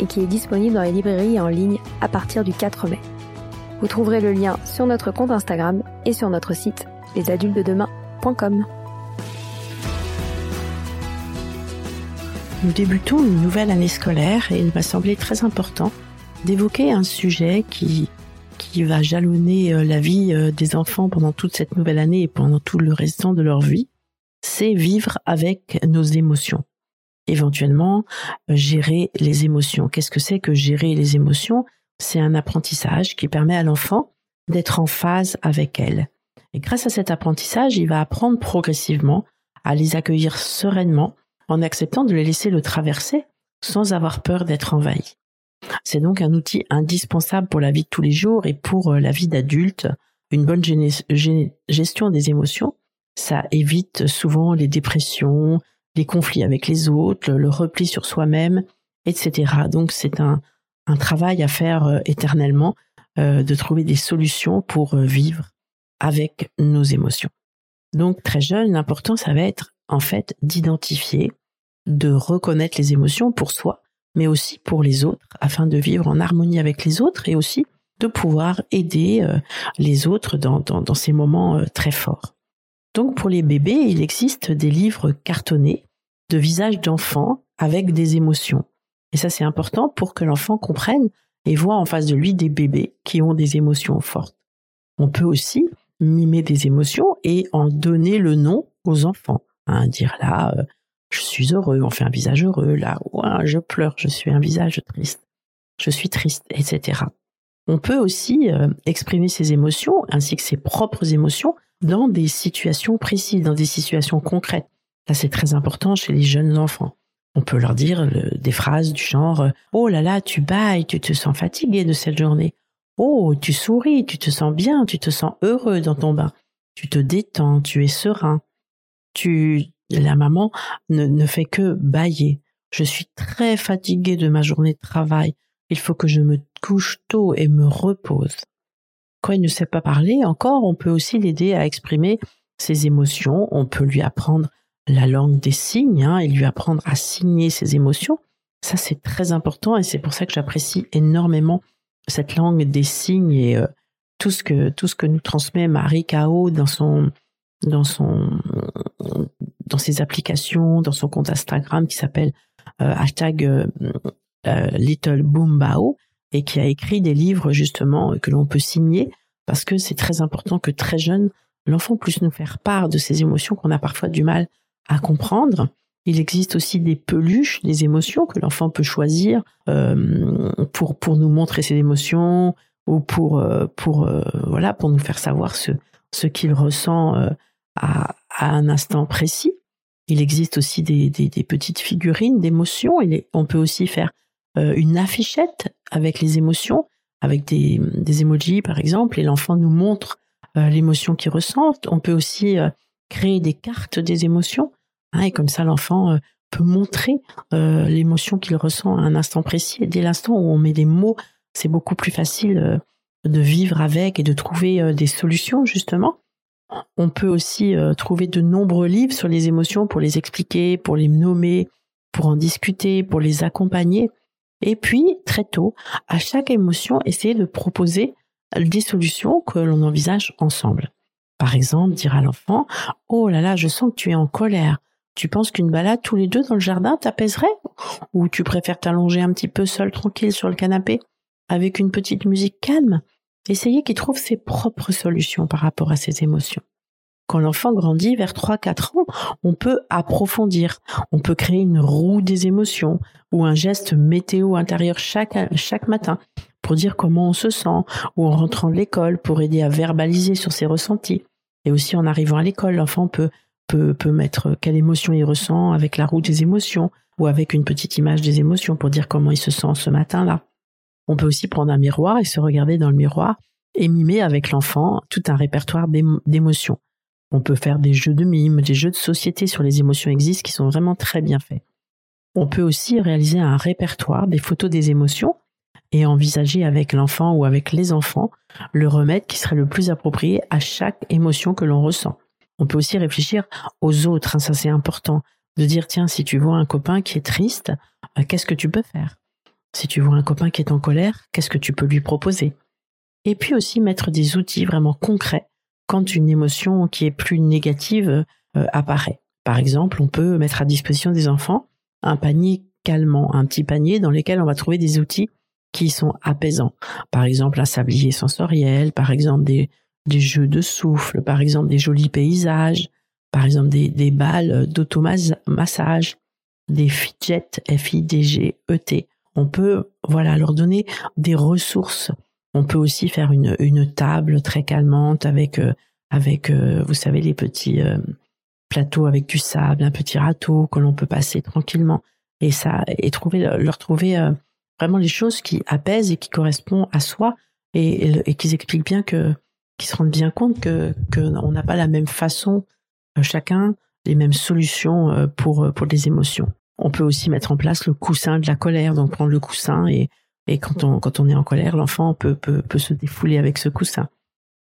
et qui est disponible dans les librairies en ligne à partir du 4 mai. Vous trouverez le lien sur notre compte Instagram et sur notre site lesadultesdedemain.com. Nous débutons une nouvelle année scolaire et il m'a semblé très important d'évoquer un sujet qui, qui va jalonner euh, la vie euh, des enfants pendant toute cette nouvelle année et pendant tout le restant de leur vie, c'est vivre avec nos émotions éventuellement euh, gérer les émotions. Qu'est-ce que c'est que gérer les émotions? C'est un apprentissage qui permet à l'enfant d'être en phase avec elles. Et grâce à cet apprentissage, il va apprendre progressivement à les accueillir sereinement en acceptant de les laisser le traverser sans avoir peur d'être envahi. C'est donc un outil indispensable pour la vie de tous les jours et pour euh, la vie d'adulte. Une bonne gestion des émotions, ça évite souvent les dépressions, les conflits avec les autres, le, repli sur soi-même, etc. Donc c'est un, travail à faire euh, éternellement, euh, de trouver des solutions pour euh, vivre avec nos émotions. Donc très jeune, l'important, ça va être en fait d'identifier, de reconnaître les émotions pour soi, mais aussi pour les autres, afin de vivre en harmonie avec les autres et aussi de pouvoir aider les autres dans ces moments très forts. Donc pour les bébés, il existe des livres cartonnés de visages d'enfants avec des émotions. Et ça, c'est important pour que l'enfant comprenne et voit en face de lui des bébés qui ont des émotions fortes. On peut aussi mimer des émotions et en donner le nom aux enfants. Hein, dire là, euh, je suis heureux, on fait un visage heureux, là, je pleure, je suis un visage triste, je suis triste, etc. On peut aussi euh, exprimer ses émotions ainsi que ses propres émotions dans des situations précises, dans des situations concrètes. Ça, c'est très important chez les jeunes enfants. On peut leur dire des phrases du genre ⁇ Oh là là, tu bailles, tu te sens fatigué de cette journée. Oh, tu souris, tu te sens bien, tu te sens heureux dans ton bain. Tu te détends, tu es serein. Tu... La maman ne, ne fait que bailler. Je suis très fatiguée de ma journée de travail. Il faut que je me couche tôt et me repose. Quand il ne sait pas parler encore, on peut aussi l'aider à exprimer ses émotions. On peut lui apprendre la langue des signes hein, et lui apprendre à signer ses émotions. Ça, c'est très important et c'est pour ça que j'apprécie énormément cette langue des signes et euh, tout ce que tout ce que nous transmet Marie Kao dans son dans son dans ses applications, dans son compte Instagram qui s'appelle euh, hashtag euh, Little Boom et qui a écrit des livres justement que l'on peut signer parce que c'est très important que très jeune l'enfant puisse nous faire part de ses émotions qu'on a parfois du mal à comprendre. Il existe aussi des peluches, des émotions que l'enfant peut choisir euh, pour pour nous montrer ses émotions ou pour euh, pour euh, voilà pour nous faire savoir ce ce qu'il ressent à, un instant précis. Il existe aussi des petites figurines d'émotions. On peut aussi faire une affichette avec les émotions, avec des, emojis par exemple, et l'enfant nous montre l'émotion qu'il ressent. On peut aussi créer des cartes des émotions Hein, et comme ça, l'enfant euh, peut montrer euh, l'émotion qu'il ressent à un instant précis. Et dès l'instant où on met des mots, c'est beaucoup plus facile de vivre avec et de trouver des solutions justement. On peut aussi trouver de nombreux livres sur les émotions pour les expliquer, pour les nommer, pour en discuter, pour les accompagner. Et puis, très tôt, à chaque émotion, essayer de proposer des solutions que l'on envisage ensemble. Par exemple, dire à l'enfant, Oh là là, je sens que tu es en colère. Tu penses qu'une balade tous les deux dans le jardin t'apaiserait? Ou tu préfères t'allonger un petit peu seul tranquille sur le canapé avec une petite musique calme Essayez qu'il trouve ses propres solutions par rapport à ses émotions. Quand l'enfant grandit vers 3-4 ans, on peut approfondir, on peut créer une roue des émotions ou un geste météo intérieur chaque, matin pour dire comment on se sent ou en rentrant de l'école pour aider à verbaliser sur ses ressentis. Et aussi en arrivant à l'école, l'enfant peut mettre quelle émotion il ressent avec la roue des émotions ou avec une petite image des émotions pour dire comment il se sent ce matin-là. On peut aussi prendre un miroir et se regarder dans le miroir et mimer avec l'enfant tout un répertoire d'émotions. On peut faire des jeux de mime, des jeux de société sur les émotions existent qui sont vraiment très bien faits. On peut aussi réaliser un répertoire des photos des émotions et envisager avec l'enfant ou avec les enfants le remède qui serait le plus approprié à chaque émotion que l'on ressent. On peut aussi réfléchir aux autres, hein, ça c'est important, de dire tiens, si tu vois un copain qui est triste, euh, qu'est-ce que tu peux faire? Si tu vois un copain qui est en colère, qu'est-ce que tu peux lui proposer? Et puis aussi mettre des outils vraiment concrets quand une émotion qui est plus négative euh, apparaît. Par exemple, on peut mettre à disposition des enfants un panier calmant, un petit panier dans lequel on va trouver des outils qui sont apaisants. Par exemple, un sablier sensoriel, par exemple des, jeux de souffle, par exemple des jolis paysages, par exemple des, des balles d'automassage, des fidgets, F-I-D-G-E-T. On peut, voilà, leur donner des ressources on peut aussi faire une, une table très calmante avec, euh, avec euh, vous savez, les petits euh, plateaux avec du sable, un petit râteau que l'on peut passer tranquillement. Et ça, et trouver, leur trouver vraiment les choses qui apaisent et qui correspondent à soi et, et, qui expliquent bien que, se rendent bien compte que, que n'a pas la même façon, chacun, les mêmes solutions pour, pour des émotions. On peut aussi mettre en place le coussin de la colère, donc prendre le coussin et, et quand on, quand on est en colère, l'enfant peut, peut, peut se défouler avec ce coussin.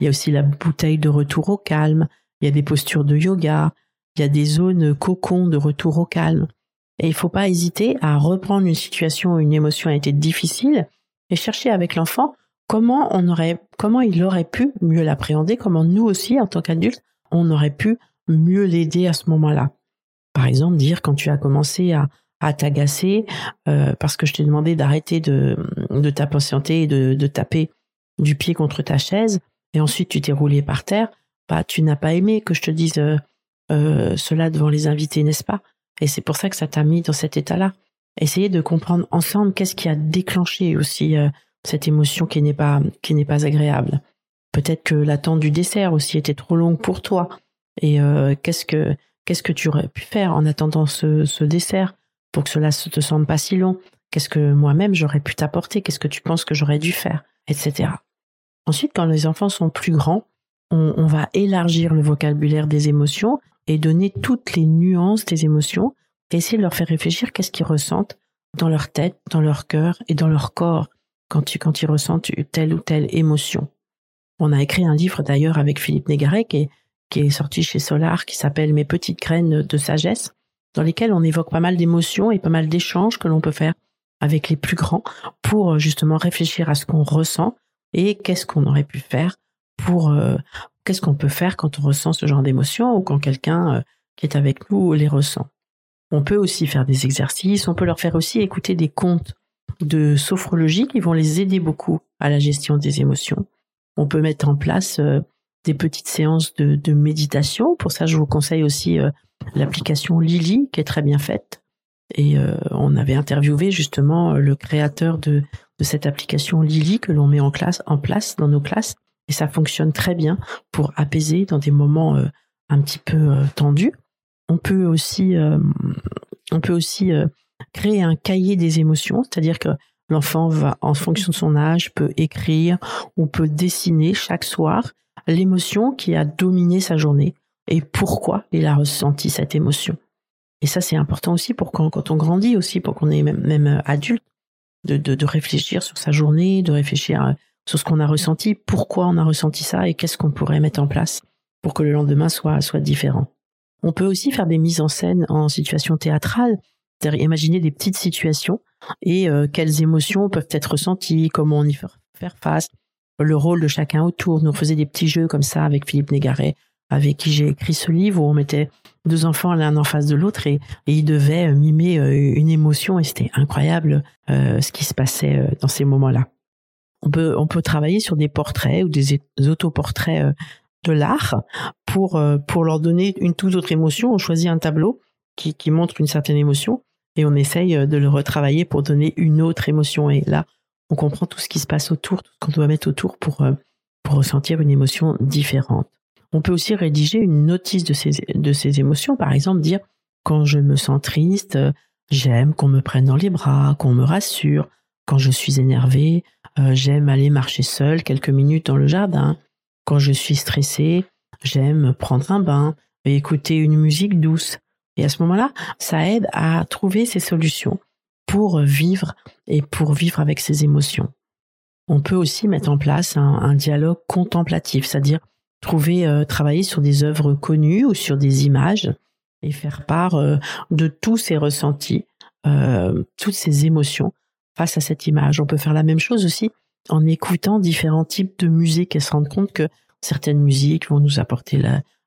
Il y a aussi la bouteille de retour au calme, il y a des postures de yoga, il y a des zones cocon de retour au calme. Et il faut pas hésiter à reprendre une situation où une émotion a été difficile et chercher avec l'enfant comment comment il aurait pu mieux l'appréhender, comment nous aussi, en tant qu'adultes, on aurait pu mieux l'aider à ce moment-là. Par exemple, dire quand tu as commencé à, à t'agacer euh, parce que je t'ai demandé d'arrêter de, de et de, de taper du pied contre ta chaise et ensuite tu t'es roulé par terre, bah tu n'as pas aimé que je te dise euh, euh, cela devant les invités, n'est-ce pas? Et c'est pour ça que ça t'a mis dans cet état-là. Essayez de comprendre ensemble qu'est-ce qui a déclenché aussi cette émotion qui n'est pas qui n'est pas agréable. Peut-être que l'attente du dessert aussi était trop longue pour toi. Et qu'est-ce que qu'est-ce que tu aurais pu faire en attendant ce dessert? Pour que cela ne te semble pas si long Qu'est-ce que moi-même j'aurais pu t'apporter? Qu'est-ce que tu penses que j'aurais dû faire? Etc. Ensuite, quand les enfants sont plus grands, on, va élargir le vocabulaire des émotions et donner toutes les nuances des émotions et essayer de leur faire réfléchir qu'est-ce qu'ils ressentent dans leur tête, dans leur cœur et dans leur corps quand, tu, ils ressentent telle ou telle émotion. On a écrit un livre d'ailleurs avec Philippe Négaret qui qui est sorti chez Solar qui s'appelle Mes petites graines de sagesse dans lesquels on évoque pas mal d'émotions et pas mal d'échanges que l'on peut faire avec les plus grands pour euh, justement réfléchir à ce qu'on ressent et qu'est-ce qu'on aurait pu faire pour euh, qu'est-ce qu'on peut faire quand on ressent ce genre d'émotions ou quand quelqu'un euh, qui est avec nous les ressent. On peut aussi faire des exercices, on peut leur faire aussi écouter des contes de sophrologie qui vont les aider beaucoup à la gestion des émotions. On peut mettre en place des petites séances de, méditation. Pour ça, je vous conseille aussi l'application Lily qui est très bien faite. Et euh, on avait interviewé justement le créateur de, cette application Lily que l'on met en, classe, en place dans nos classes. Et ça fonctionne très bien pour apaiser dans des moments euh, un petit peu euh, tendus. On peut aussi, on peut aussi créer un cahier des émotions, c'est-à-dire que l'enfant va, en fonction de son âge, peut écrire, on peut dessiner chaque soir l'émotion qui a dominé sa journée et pourquoi il a ressenti cette émotion. Et ça, c'est important aussi pour quand, on grandit aussi, pour qu'on est même, euh, adulte, de, de, réfléchir sur sa journée, de réfléchir sur ce qu'on a ressenti, pourquoi on a ressenti ça et qu'est-ce qu'on pourrait mettre en place pour que le lendemain soit, soit différent. On peut aussi faire des mises en scène en situation théâtrale, c'est-à-dire imaginer des petites situations et euh, quelles émotions peuvent être ressenties, comment on y faire face, le rôle de chacun autour. Nous on faisait des petits jeux comme ça avec Philippe Négaret, avec qui j'ai écrit ce livre où on mettait deux enfants l'un en face de l'autre et, ils devaient euh, mimer euh, une émotion et c'était incroyable ce qui se passait dans ces moments-là. On peut, travailler sur des portraits ou des autoportraits de l'art pour, leur donner une toute autre émotion. On choisit un tableau qui, montre une certaine émotion et on essaye de le retravailler pour donner une autre émotion. Et là, on comprend tout ce qui se passe autour, tout ce qu'on doit mettre autour pour ressentir une émotion différente. On peut aussi rédiger une notice de ces, de ces émotions, par exemple dire quand je me sens triste, j'aime qu'on me prenne dans les bras, qu'on me rassure. Quand je suis énervé, euh, j'aime aller marcher seul quelques minutes dans le jardin. Quand je suis stressé, j'aime prendre un bain et écouter une musique douce. Et à ce moment-là, ça aide à trouver ces solutions pour vivre et pour vivre avec ses émotions. On peut aussi mettre en place un dialogue contemplatif, c'est-à-dire trouver, euh, travailler sur des œuvres connues ou sur des images et faire part euh, de tous ces ressentis, euh, toutes ces émotions face à cette image. On peut faire la même chose aussi en écoutant différents types de musique et se rendre compte que certaines musiques vont nous apporter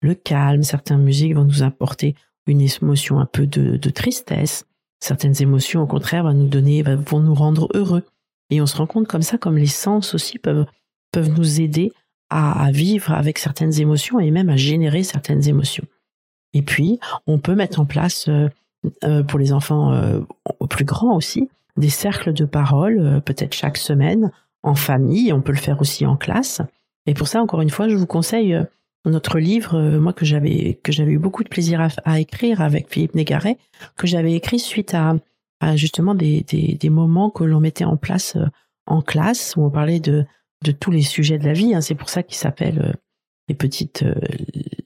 le calme, certaines musiques vont nous apporter une émotion un peu de, de tristesse, certaines émotions au contraire vont nous donner, vont nous rendre heureux. Et on se rend compte comme ça, comme les sens aussi peuvent, peuvent nous aider à, vivre avec certaines émotions et même à générer certaines émotions. Et puis, on peut mettre en place euh, euh, pour les enfants euh, plus grands aussi des cercles de parole, peut-être chaque semaine en famille. On peut le faire aussi en classe. Et pour ça, encore une fois, je vous conseille notre livre, moi que j'avais que j'avais eu beaucoup de plaisir à, écrire avec Philippe Négaret, que j'avais écrit suite à, justement des, des moments que l'on mettait en place en classe où on parlait de de tous les sujets de la vie. Hein. C'est pour ça qu'il s'appelle euh, les petites euh,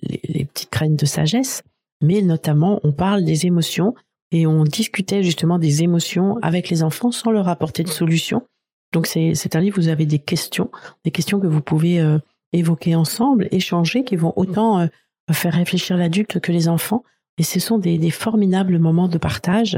les, petites de sagesse. Mais notamment, on parle des émotions et on discutait justement des émotions avec les enfants sans leur apporter de solution. Donc c'est un livre où vous avez des questions, des questions que vous pouvez euh, évoquer ensemble, échanger, qui vont autant faire réfléchir l'adulte que les enfants. Et ce sont des, des, formidables moments de partage.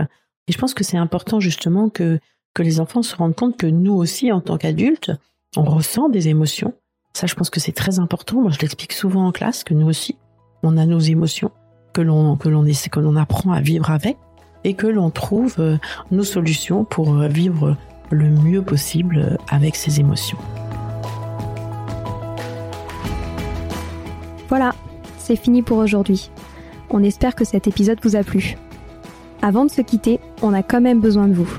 Et je pense que c'est important justement que, que les enfants se rendent compte que nous aussi, en tant qu'adultes, on ressent des émotions. Ça, je pense que c'est très important. Moi, je l'explique souvent en classe que nous aussi, on a nos émotions que l'on apprend à vivre avec et que l'on trouve euh, nos solutions pour euh, vivre le mieux possible euh, avec ces émotions. Voilà, c'est fini pour aujourd'hui. On espère que cet épisode vous a plu. Avant de se quitter, on a quand même besoin de vous.